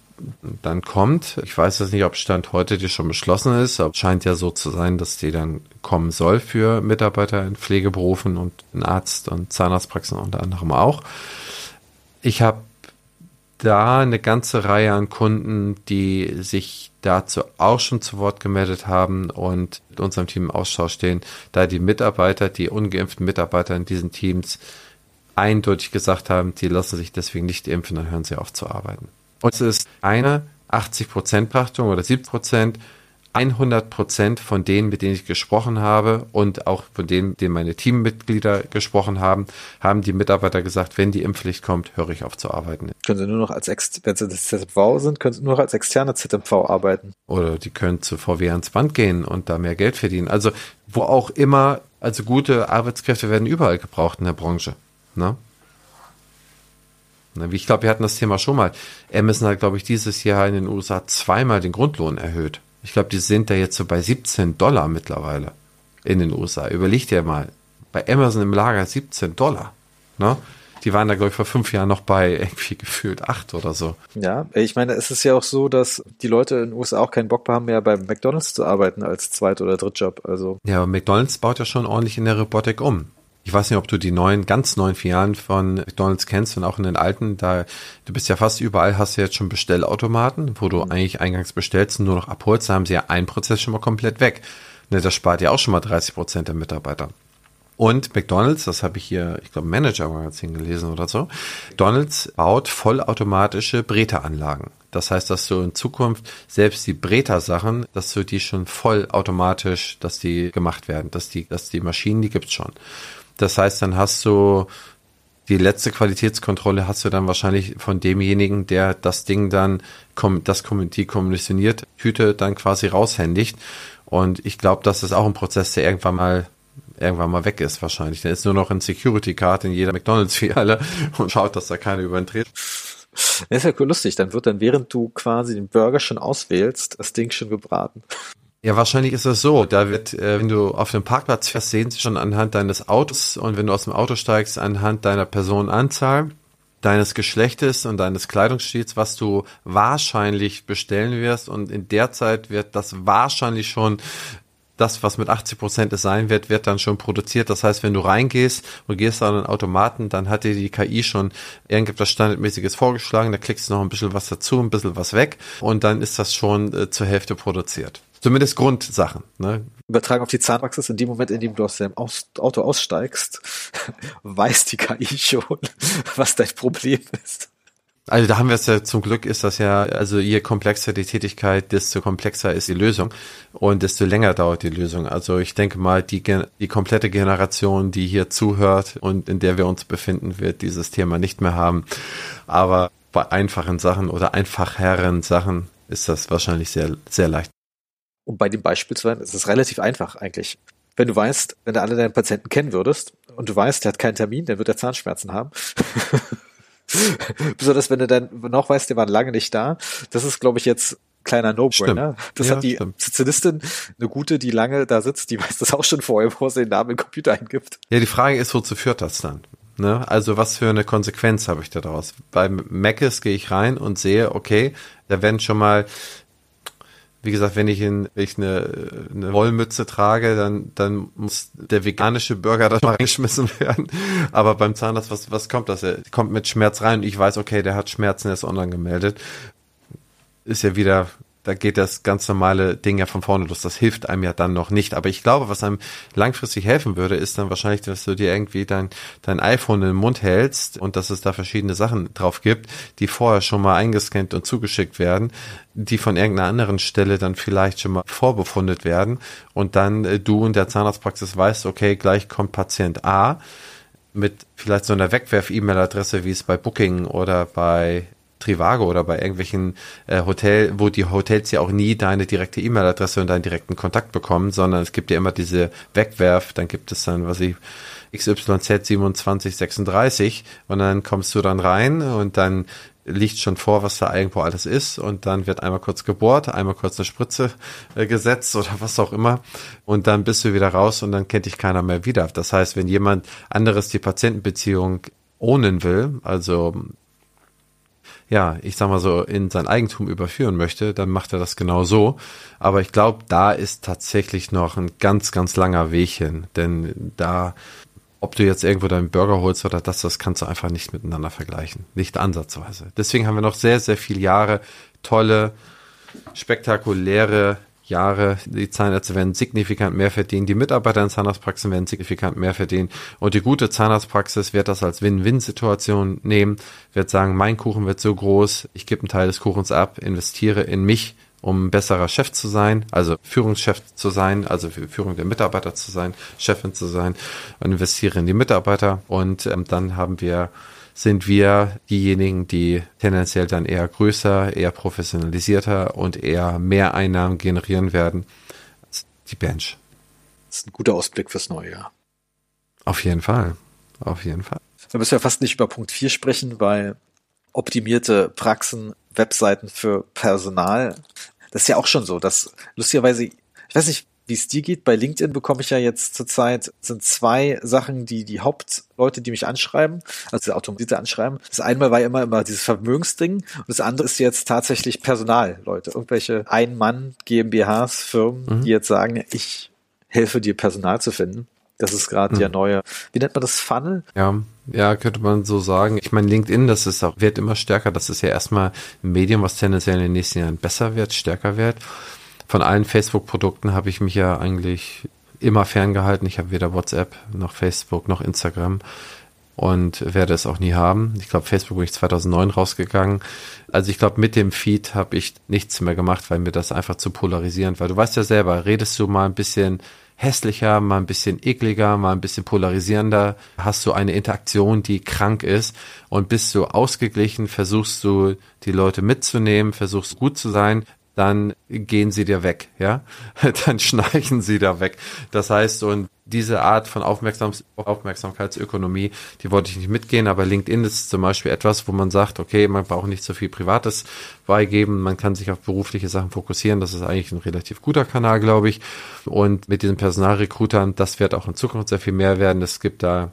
dann kommt. Ich weiß jetzt nicht, ob Stand heute die schon beschlossen ist, aber es scheint ja so zu sein, dass die dann kommen soll für Mitarbeiter in Pflegeberufen und in Arzt- und Zahnarztpraxen unter anderem auch. Ich habe da eine ganze Reihe an Kunden, die sich dazu auch schon zu Wort gemeldet haben und mit unserem Team im Austausch stehen, da die Mitarbeiter, die ungeimpften Mitarbeiter in diesen Teams eindeutig gesagt haben, die lassen sich deswegen nicht impfen, dann hören sie auf zu arbeiten. Und es ist eine 80%-Pachtung oder 70%, 100 Prozent von denen, mit denen ich gesprochen habe und auch von denen, denen meine Teammitglieder gesprochen haben, haben die Mitarbeiter gesagt, wenn die Impfpflicht kommt, höre ich auf zu arbeiten. Können sie nur noch als, Ex wenn sie das ZMV sind, können sie nur noch als externe ZMV arbeiten. Oder die können zu VW ans Band gehen und da mehr Geld verdienen. Also, wo auch immer, also gute Arbeitskräfte werden überall gebraucht in der Branche. Ne? Ich glaube, wir hatten das Thema schon mal. Amazon hat, glaube ich, dieses Jahr in den USA zweimal den Grundlohn erhöht. Ich glaube, die sind da jetzt so bei 17 Dollar mittlerweile in den USA. Überleg dir mal, bei Amazon im Lager 17 Dollar. Ne? Die waren da, glaube ich, vor fünf Jahren noch bei irgendwie gefühlt acht oder so. Ja, ich meine, es ist ja auch so, dass die Leute in den USA auch keinen Bock haben, mehr bei McDonalds zu arbeiten als Zweit- oder Drittjob. Also. Ja, aber McDonalds baut ja schon ordentlich in der Robotik um. Ich weiß nicht, ob du die neuen, ganz neuen Filialen von McDonalds kennst und auch in den alten, da, du bist ja fast überall, hast du jetzt schon Bestellautomaten, wo du mhm. eigentlich eingangs bestellst und nur noch abholst, da haben sie ja einen Prozess schon mal komplett weg. Ne, das spart ja auch schon mal 30 Prozent der Mitarbeiter. Und McDonalds, das habe ich hier, ich glaube, Manager-Magazin gelesen oder so. McDonalds baut vollautomatische Breteranlagen. Das heißt, dass du in Zukunft selbst die Breter-Sachen, dass du die schon vollautomatisch, dass die gemacht werden, dass die, dass die Maschinen, die gibt's schon. Das heißt, dann hast du die letzte Qualitätskontrolle hast du dann wahrscheinlich von demjenigen, der das Ding dann, das die kommissioniert, Tüte dann quasi raushändigt. Und ich glaube, das ist auch ein Prozess, der irgendwann mal irgendwann mal weg ist wahrscheinlich. Dann ist nur noch ein Security Card in jeder McDonalds-Filiale und schaut, dass da keiner übertritt. Das ist ja cool lustig. Dann wird dann, während du quasi den Burger schon auswählst, das Ding schon gebraten. Ja, wahrscheinlich ist das so. Da wird, äh, wenn du auf dem Parkplatz fährst, sehen sie schon anhand deines Autos und wenn du aus dem Auto steigst, anhand deiner Personenanzahl, deines Geschlechtes und deines Kleidungsstils, was du wahrscheinlich bestellen wirst. Und in der Zeit wird das wahrscheinlich schon das, was mit 80 Prozent es sein wird, wird dann schon produziert. Das heißt, wenn du reingehst und gehst an einen Automaten, dann hat dir die KI schon irgendetwas Standardmäßiges vorgeschlagen. Da klickst du noch ein bisschen was dazu, ein bisschen was weg und dann ist das schon äh, zur Hälfte produziert. Zumindest Grundsachen. Ne? Übertragen auf die Zahnpraxis, in dem Moment, in dem du aus dem Auto aussteigst, weiß die KI schon, was dein Problem ist. Also da haben wir es ja zum Glück ist das ja, also je komplexer die Tätigkeit, desto komplexer ist die Lösung und desto länger dauert die Lösung. Also ich denke mal, die, die komplette Generation, die hier zuhört und in der wir uns befinden, wird dieses Thema nicht mehr haben. Aber bei einfachen Sachen oder einfacheren Sachen ist das wahrscheinlich sehr, sehr leicht. Um bei dem Beispiel zu sein, ist es relativ einfach eigentlich. Wenn du weißt, wenn du alle deine Patienten kennen würdest und du weißt, der hat keinen Termin, dann wird er Zahnschmerzen haben. Besonders wenn du dann noch weißt, die waren lange nicht da. Das ist, glaube ich, jetzt kleiner No-Brainer. Das ja, hat die Sozialistin, eine gute, die lange da sitzt, die weiß das auch schon vorher, bevor sie den Namen im Computer eingibt. Ja, die Frage ist, wozu führt das dann? Ne? Also was für eine Konsequenz habe ich da draus? Beim Macis gehe ich rein und sehe, okay, da werden schon mal wie gesagt, wenn ich, in, wenn ich eine, eine Wollmütze trage, dann, dann muss der veganische Burger da mal reingeschmissen werden. Aber beim Zahnarzt, was, was kommt das? Er kommt mit Schmerz rein und ich weiß, okay, der hat Schmerzen, er ist online gemeldet. Ist ja wieder da geht das ganz normale Ding ja von vorne los. Das hilft einem ja dann noch nicht. Aber ich glaube, was einem langfristig helfen würde, ist dann wahrscheinlich, dass du dir irgendwie dein, dein iPhone in den Mund hältst und dass es da verschiedene Sachen drauf gibt, die vorher schon mal eingescannt und zugeschickt werden, die von irgendeiner anderen Stelle dann vielleicht schon mal vorbefundet werden und dann äh, du in der Zahnarztpraxis weißt, okay, gleich kommt Patient A mit vielleicht so einer Wegwerf-E-Mail-Adresse, wie es bei Booking oder bei Trivago oder bei irgendwelchen äh, Hotel, wo die Hotels ja auch nie deine direkte E-Mail-Adresse und deinen direkten Kontakt bekommen, sondern es gibt ja immer diese Wegwerf, dann gibt es dann, was ich, XYZ2736 und dann kommst du dann rein und dann liegt schon vor, was da irgendwo alles ist und dann wird einmal kurz gebohrt, einmal kurz eine Spritze äh, gesetzt oder was auch immer und dann bist du wieder raus und dann kennt dich keiner mehr wieder. Das heißt, wenn jemand anderes die Patientenbeziehung ohnen will, also ja, ich sag mal so, in sein Eigentum überführen möchte, dann macht er das genau so. Aber ich glaube, da ist tatsächlich noch ein ganz, ganz langer Weg hin. Denn da, ob du jetzt irgendwo deinen Burger holst oder das, das kannst du einfach nicht miteinander vergleichen. Nicht ansatzweise. Deswegen haben wir noch sehr, sehr viele Jahre tolle, spektakuläre Jahre. Die Zahnärzte werden signifikant mehr verdienen, die Mitarbeiter in Zahnarztpraxen werden signifikant mehr verdienen und die gute Zahnarztpraxis wird das als Win-Win-Situation nehmen, wird sagen, mein Kuchen wird so groß, ich gebe einen Teil des Kuchens ab, investiere in mich, um besserer Chef zu sein, also Führungschef zu sein, also für Führung der Mitarbeiter zu sein, Chefin zu sein und investiere in die Mitarbeiter und ähm, dann haben wir sind wir diejenigen, die tendenziell dann eher größer, eher professionalisierter und eher mehr Einnahmen generieren werden als die Bench. Das ist ein guter Ausblick fürs neue Jahr. Auf jeden Fall. Auf jeden Fall. Da müssen wir fast nicht über Punkt 4 sprechen, weil optimierte Praxen, Webseiten für Personal, das ist ja auch schon so, dass lustigerweise, ich weiß nicht, wie es dir geht. Bei LinkedIn bekomme ich ja jetzt zurzeit sind zwei Sachen, die die Hauptleute, die mich anschreiben, also automatisierte anschreiben. Das einmal war ja immer immer dieses Vermögensding und das andere ist jetzt tatsächlich Personalleute, irgendwelche Ein-Mann GmbHs, Firmen, mhm. die jetzt sagen, ich helfe dir Personal zu finden. Das ist gerade mhm. der neue, wie nennt man das, Funnel? Ja, ja, könnte man so sagen. Ich meine, LinkedIn, das ist auch, wird immer stärker. Das ist ja erstmal ein Medium, was tendenziell in den nächsten Jahren besser wird, stärker wird von allen Facebook-Produkten habe ich mich ja eigentlich immer ferngehalten. Ich habe weder WhatsApp noch Facebook noch Instagram und werde es auch nie haben. Ich glaube, Facebook bin ich 2009 rausgegangen. Also ich glaube, mit dem Feed habe ich nichts mehr gemacht, weil mir das einfach zu polarisierend war. Du weißt ja selber, redest du mal ein bisschen hässlicher, mal ein bisschen ekliger, mal ein bisschen polarisierender, hast du eine Interaktion, die krank ist und bist du ausgeglichen, versuchst du die Leute mitzunehmen, versuchst gut zu sein, dann gehen sie dir weg, ja, dann schnarchen sie da weg. Das heißt, und diese Art von Aufmerksam Aufmerksamkeitsökonomie, die wollte ich nicht mitgehen, aber LinkedIn ist zum Beispiel etwas, wo man sagt, okay, man braucht nicht so viel Privates beigeben, man kann sich auf berufliche Sachen fokussieren, das ist eigentlich ein relativ guter Kanal, glaube ich. Und mit diesen Personalrecruitern, das wird auch in Zukunft sehr viel mehr werden. Es gibt da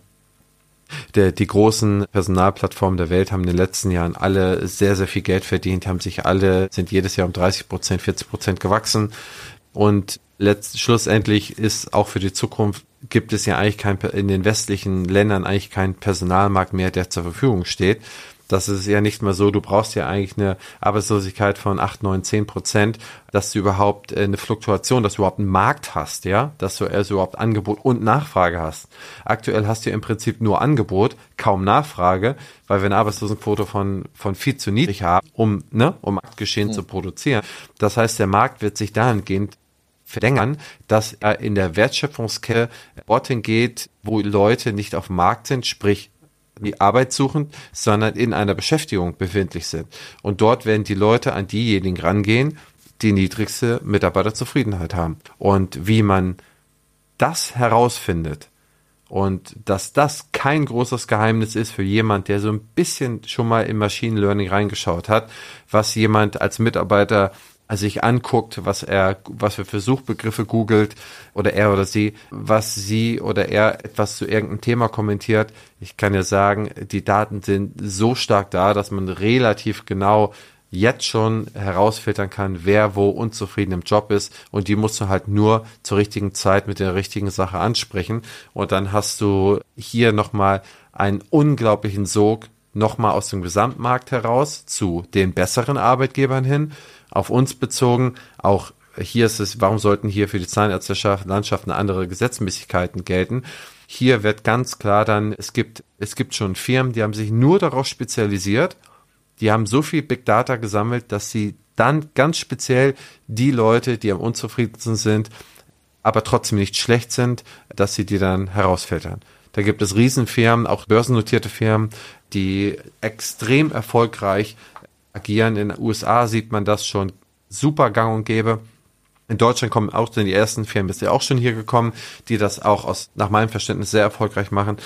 der, die großen Personalplattformen der Welt haben in den letzten Jahren alle sehr, sehr viel Geld verdient, haben sich alle, sind jedes Jahr um 30 Prozent, 40 Prozent gewachsen. Und letzt, schlussendlich ist auch für die Zukunft gibt es ja eigentlich kein, in den westlichen Ländern eigentlich keinen Personalmarkt mehr, der zur Verfügung steht. Das ist ja nicht mal so, du brauchst ja eigentlich eine Arbeitslosigkeit von 8, 9, 10 Prozent, dass du überhaupt äh, eine Fluktuation, dass du überhaupt einen Markt hast, ja, dass du also überhaupt Angebot und Nachfrage hast. Aktuell hast du ja im Prinzip nur Angebot, kaum Nachfrage, weil wir eine Arbeitslosenquote von, von viel zu niedrig haben, um, ne, um Marktgeschehen mhm. zu produzieren. Das heißt, der Markt wird sich dahingehend verlängern, dass er in der Wertschöpfungskette dorthin geht, wo Leute nicht auf dem Markt sind, sprich die Arbeit suchen, sondern in einer Beschäftigung befindlich sind. Und dort werden die Leute an diejenigen rangehen, die niedrigste Mitarbeiterzufriedenheit haben. Und wie man das herausfindet und dass das kein großes Geheimnis ist für jemand, der so ein bisschen schon mal in Machine Learning reingeschaut hat, was jemand als Mitarbeiter sich anguckt, was er, was für Suchbegriffe googelt oder er oder sie, was sie oder er etwas zu irgendeinem Thema kommentiert. Ich kann ja sagen, die Daten sind so stark da, dass man relativ genau jetzt schon herausfiltern kann, wer wo unzufrieden im Job ist. Und die musst du halt nur zur richtigen Zeit mit der richtigen Sache ansprechen. Und dann hast du hier nochmal einen unglaublichen Sog nochmal aus dem Gesamtmarkt heraus zu den besseren Arbeitgebern hin auf uns bezogen. Auch hier ist es, warum sollten hier für die Zahnärzteschaft Landschaft eine andere Gesetzmäßigkeiten gelten? Hier wird ganz klar dann, es gibt, es gibt schon Firmen, die haben sich nur darauf spezialisiert. Die haben so viel Big Data gesammelt, dass sie dann ganz speziell die Leute, die am unzufriedensten sind, aber trotzdem nicht schlecht sind, dass sie die dann herausfiltern. Da gibt es Riesenfirmen, auch börsennotierte Firmen, die extrem erfolgreich agieren. In den USA sieht man das schon super gang und gäbe. In Deutschland kommen auch die ersten Firmen, ist ja auch schon hier gekommen, die das auch aus, nach meinem Verständnis sehr erfolgreich machen.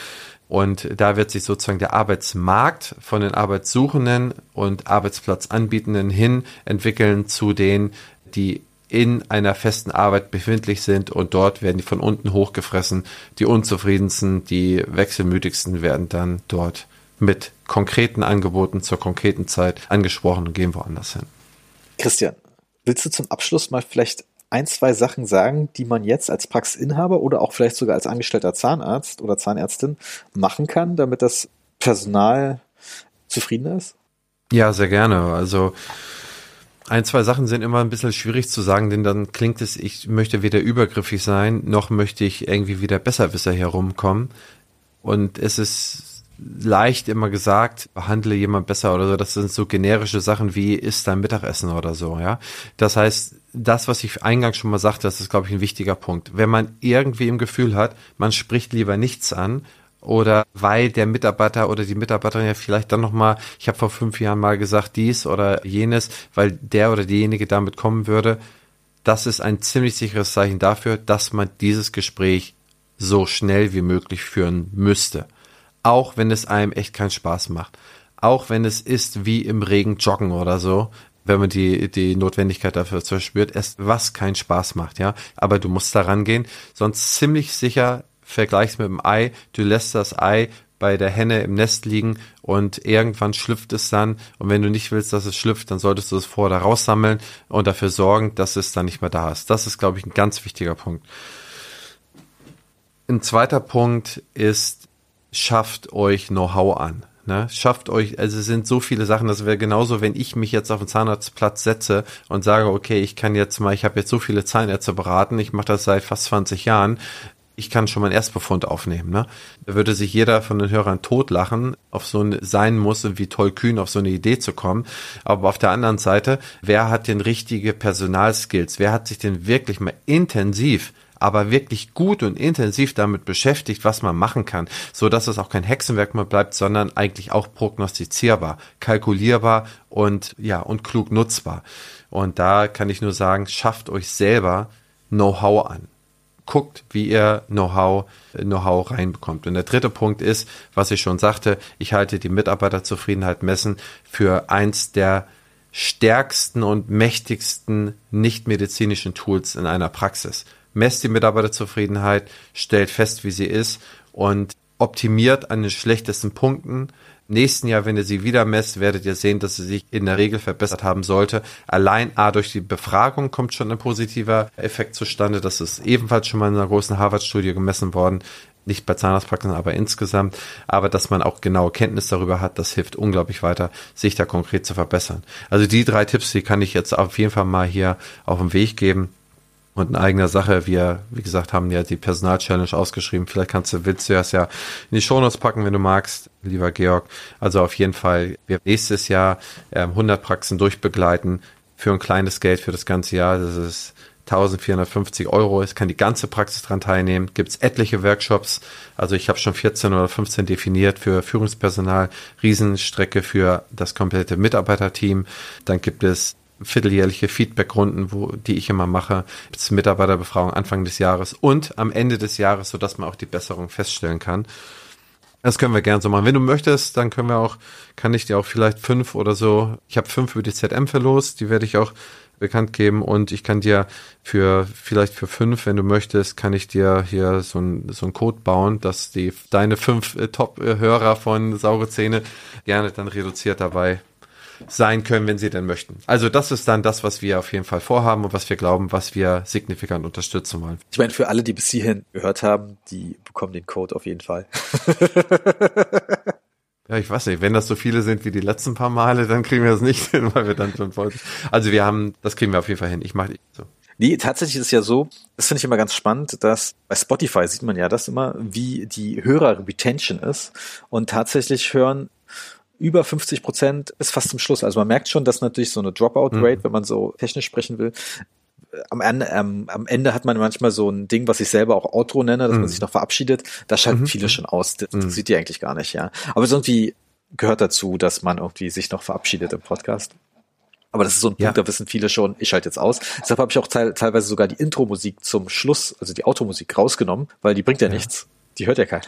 Und da wird sich sozusagen der Arbeitsmarkt von den Arbeitssuchenden und Arbeitsplatzanbietenden hin entwickeln zu denen, die in einer festen Arbeit befindlich sind und dort werden die von unten hochgefressen. Die unzufriedensten, die wechselmütigsten werden dann dort mit konkreten Angeboten zur konkreten Zeit angesprochen und gehen woanders hin. Christian, willst du zum Abschluss mal vielleicht ein, zwei Sachen sagen, die man jetzt als Praxisinhaber oder auch vielleicht sogar als angestellter Zahnarzt oder Zahnärztin machen kann, damit das Personal zufrieden ist? Ja, sehr gerne. Also ein, zwei Sachen sind immer ein bisschen schwierig zu sagen, denn dann klingt es, ich möchte weder übergriffig sein, noch möchte ich irgendwie wieder Besserwisser herumkommen. Und es ist leicht immer gesagt, behandle jemand besser oder so. Das sind so generische Sachen wie isst dein Mittagessen oder so, ja. Das heißt, das, was ich eingangs schon mal sagte, das ist, glaube ich, ein wichtiger Punkt. Wenn man irgendwie im Gefühl hat, man spricht lieber nichts an oder weil der Mitarbeiter oder die Mitarbeiterin ja vielleicht dann nochmal, ich habe vor fünf Jahren mal gesagt dies oder jenes, weil der oder diejenige damit kommen würde, das ist ein ziemlich sicheres Zeichen dafür, dass man dieses Gespräch so schnell wie möglich führen müsste auch wenn es einem echt keinen Spaß macht. Auch wenn es ist wie im Regen joggen oder so, wenn man die, die Notwendigkeit dafür verspürt, erst was keinen Spaß macht, ja. Aber du musst da rangehen, sonst ziemlich sicher vergleichst mit dem Ei, du lässt das Ei bei der Henne im Nest liegen und irgendwann schlüpft es dann und wenn du nicht willst, dass es schlüpft, dann solltest du es vorher raussammeln und dafür sorgen, dass es dann nicht mehr da ist. Das ist, glaube ich, ein ganz wichtiger Punkt. Ein zweiter Punkt ist, schafft euch Know-how an. Ne? Schafft euch, also es sind so viele Sachen, das wäre genauso, wenn ich mich jetzt auf den Zahnarztplatz setze und sage, okay, ich kann jetzt mal, ich habe jetzt so viele Zahnärzte beraten, ich mache das seit fast 20 Jahren, ich kann schon mal einen Erstbefund aufnehmen. Ne? Da würde sich jeder von den Hörern totlachen, auf so ein sein muss und wie toll kühn auf so eine Idee zu kommen. Aber auf der anderen Seite, wer hat denn richtige Personalskills? Wer hat sich denn wirklich mal intensiv aber wirklich gut und intensiv damit beschäftigt, was man machen kann, so dass es auch kein Hexenwerk mehr bleibt, sondern eigentlich auch prognostizierbar, kalkulierbar und ja, und klug nutzbar. Und da kann ich nur sagen, schafft euch selber Know-how an guckt, wie ihr Know-how Know-how reinbekommt. Und der dritte Punkt ist, was ich schon sagte, ich halte die Mitarbeiterzufriedenheit messen für eins der stärksten und mächtigsten nichtmedizinischen Tools in einer Praxis. Messt die Mitarbeiterzufriedenheit, stellt fest, wie sie ist und optimiert an den schlechtesten Punkten nächsten Jahr, wenn ihr sie wieder messt, werdet ihr sehen, dass sie sich in der Regel verbessert haben sollte. Allein A, durch die Befragung kommt schon ein positiver Effekt zustande. Das ist ebenfalls schon mal in einer großen Harvard-Studie gemessen worden. Nicht bei Zahnarztpraxen, aber insgesamt. Aber dass man auch genaue Kenntnis darüber hat, das hilft unglaublich weiter, sich da konkret zu verbessern. Also die drei Tipps, die kann ich jetzt auf jeden Fall mal hier auf den Weg geben und in eigener Sache. Wir, wie gesagt, haben ja die Personal-Challenge ausgeschrieben. Vielleicht kannst du, willst du das ja in die Shownotes packen, wenn du magst, lieber Georg. Also auf jeden Fall, wir nächstes Jahr ähm, 100 Praxen durchbegleiten für ein kleines Geld für das ganze Jahr. Das ist 1450 Euro. Es kann die ganze Praxis dran teilnehmen. Gibt es etliche Workshops. Also ich habe schon 14 oder 15 definiert für Führungspersonal. Riesenstrecke für das komplette Mitarbeiterteam. Dann gibt es vierteljährliche Feedbackrunden, wo, die ich immer mache, bis Mitarbeiterbefragung Anfang des Jahres und am Ende des Jahres, sodass man auch die Besserung feststellen kann. Das können wir gern so machen. Wenn du möchtest, dann können wir auch, kann ich dir auch vielleicht fünf oder so, ich habe fünf über die ZM verlost, die werde ich auch bekannt geben und ich kann dir für vielleicht für fünf, wenn du möchtest, kann ich dir hier so ein so ein Code bauen, dass die deine fünf äh, Top-Hörer von saure Zähne gerne dann reduziert dabei sein können, wenn sie denn möchten. Also das ist dann das, was wir auf jeden Fall vorhaben und was wir glauben, was wir signifikant unterstützen wollen. Ich meine, für alle, die bis hierhin gehört haben, die bekommen den Code auf jeden Fall. Ja, ich weiß nicht, wenn das so viele sind wie die letzten paar Male, dann kriegen wir das nicht hin, weil wir dann schon wollten. Also wir haben, das kriegen wir auf jeden Fall hin. Ich mache so. Nee, tatsächlich ist es ja so, das finde ich immer ganz spannend, dass bei Spotify sieht man ja das immer, wie die Hörer-Retention ist. Und tatsächlich hören über 50 Prozent ist fast zum Schluss. Also man merkt schon, dass natürlich so eine Dropout-Rate, mhm. wenn man so technisch sprechen will, am Ende, ähm, am Ende hat man manchmal so ein Ding, was ich selber auch Outro nenne, dass mhm. man sich noch verabschiedet. Da schalten mhm. viele schon aus. Das, das sieht die eigentlich gar nicht, ja. Aber es irgendwie gehört dazu, dass man irgendwie sich noch verabschiedet im Podcast. Aber das ist so ein ja. Punkt, da wissen viele schon, ich schalte jetzt aus. Deshalb habe ich auch te teilweise sogar die Intro-Musik zum Schluss, also die Automusik rausgenommen, weil die bringt ja, ja. nichts. Die hört ja keiner.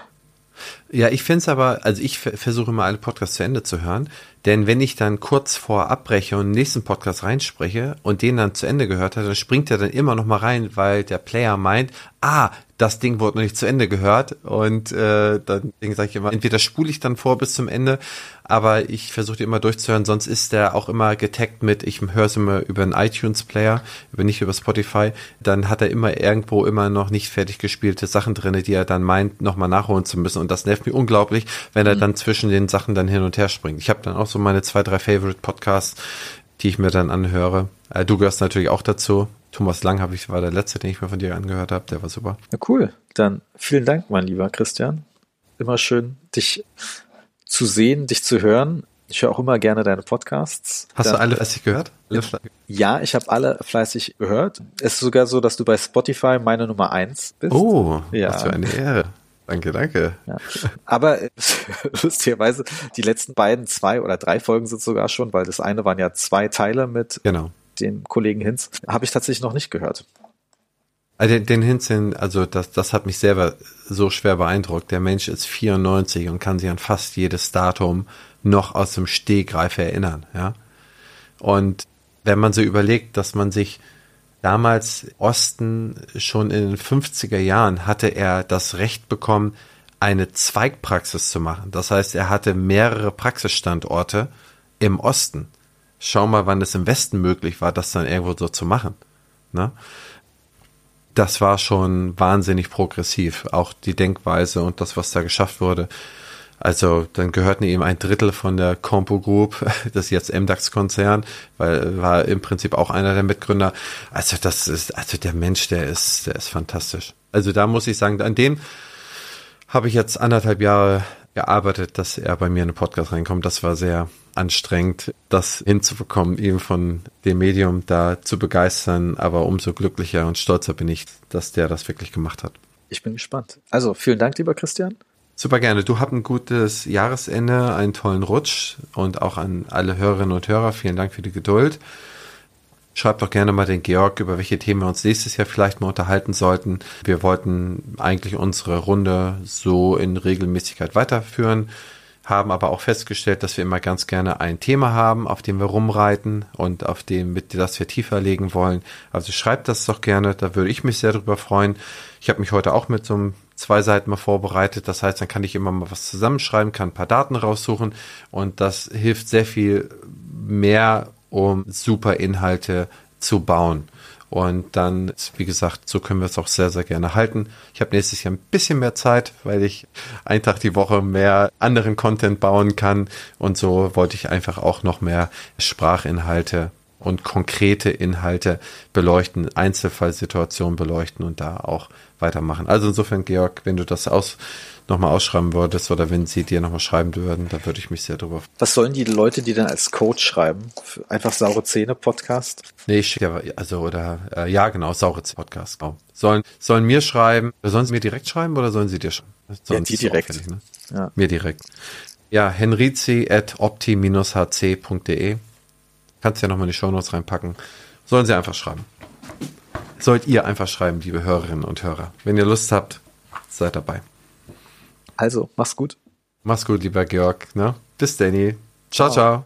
Ja, ich finde es aber, also ich versuche immer alle Podcasts zu Ende zu hören, denn wenn ich dann kurz vor abbreche und den nächsten Podcast reinspreche und den dann zu Ende gehört habe, dann springt er dann immer noch mal rein, weil der Player meint, ah, das Ding wurde noch nicht zu Ende gehört und äh, dann sage ich immer, entweder spule ich dann vor bis zum Ende, aber ich versuche immer durchzuhören, sonst ist der auch immer getaggt mit, ich höre es immer über einen iTunes-Player, über nicht über Spotify, dann hat er immer irgendwo immer noch nicht fertig gespielte Sachen drinne, die er dann meint, nochmal nachholen zu müssen und das nervt mich unglaublich, wenn er mhm. dann zwischen den Sachen dann hin und her springt. Ich habe dann auch so meine zwei, drei Favorite-Podcasts, die ich mir dann anhöre. Äh, du gehörst natürlich auch dazu. Thomas Lang habe ich, war der letzte, den ich mir von dir angehört habe. Der war super. Ja, cool. Dann vielen Dank, mein lieber Christian. Immer schön, dich zu sehen, dich zu hören. Ich höre auch immer gerne deine Podcasts. Hast Dann, du alle fleißig gehört? Ja, ich habe alle fleißig gehört. Es ist sogar so, dass du bei Spotify meine Nummer eins bist. Oh, ja. was für eine Ehre. Danke, danke. Ja. Aber lustigerweise, die letzten beiden, zwei oder drei Folgen sind sogar schon, weil das eine waren ja zwei Teile mit genau den Kollegen Hinz, habe ich tatsächlich noch nicht gehört. Also den, den Hinz, also das, das hat mich selber so schwer beeindruckt. Der Mensch ist 94 und kann sich an fast jedes Datum noch aus dem Stehgreif erinnern, ja. Und wenn man so überlegt, dass man sich damals Osten schon in den 50er Jahren hatte er das Recht bekommen, eine Zweigpraxis zu machen. Das heißt, er hatte mehrere Praxisstandorte im Osten schau mal, wann es im Westen möglich war, das dann irgendwo so zu machen. Ne? Das war schon wahnsinnig progressiv, auch die Denkweise und das, was da geschafft wurde. Also dann gehörten ihm ein Drittel von der Compo Group, das jetzt MDAX-Konzern, weil war im Prinzip auch einer der Mitgründer. Also das ist, also der Mensch, der ist, der ist fantastisch. Also da muss ich sagen, an dem habe ich jetzt anderthalb Jahre gearbeitet, dass er bei mir in den Podcast reinkommt. Das war sehr anstrengend, das hinzubekommen, ihn von dem Medium da zu begeistern. Aber umso glücklicher und stolzer bin ich, dass der das wirklich gemacht hat. Ich bin gespannt. Also vielen Dank, lieber Christian. Super gerne. Du habt ein gutes Jahresende, einen tollen Rutsch und auch an alle Hörerinnen und Hörer. Vielen Dank für die Geduld. Schreibt doch gerne mal den Georg, über welche Themen wir uns nächstes Jahr vielleicht mal unterhalten sollten. Wir wollten eigentlich unsere Runde so in Regelmäßigkeit weiterführen, haben aber auch festgestellt, dass wir immer ganz gerne ein Thema haben, auf dem wir rumreiten und auf dem, mit das wir tiefer legen wollen. Also schreibt das doch gerne, da würde ich mich sehr drüber freuen. Ich habe mich heute auch mit so einem zwei Seiten mal vorbereitet. Das heißt, dann kann ich immer mal was zusammenschreiben, kann ein paar Daten raussuchen und das hilft sehr viel mehr um super Inhalte zu bauen. Und dann, wie gesagt, so können wir es auch sehr, sehr gerne halten. Ich habe nächstes Jahr ein bisschen mehr Zeit, weil ich einen Tag die Woche mehr anderen Content bauen kann. Und so wollte ich einfach auch noch mehr Sprachinhalte und konkrete Inhalte beleuchten, Einzelfallsituationen beleuchten und da auch weitermachen. Also insofern, Georg, wenn du das aus nochmal ausschreiben würdest oder wenn sie dir nochmal schreiben würden, da würde ich mich sehr drüber freuen. Was sollen die Leute, die dann als Coach schreiben? Einfach saure Zähne Podcast? Nee, ich schicke also oder äh, ja genau, saure Zähne Podcast. Genau. Sollen sollen mir schreiben, sollen sie mir direkt schreiben oder sollen sie dir schreiben? Sonst ja, die direkt. Ne? Ja. Mir direkt. Ja, henrizi at opti-hc.de. Kannst ja nochmal in die Shownotes reinpacken. Sollen sie einfach schreiben. Sollt ihr einfach schreiben, liebe Hörerinnen und Hörer. Wenn ihr Lust habt, seid dabei. Also, mach's gut. Mach's gut, lieber Georg. Ne? Bis Danny. Ciao, ciao. ciao.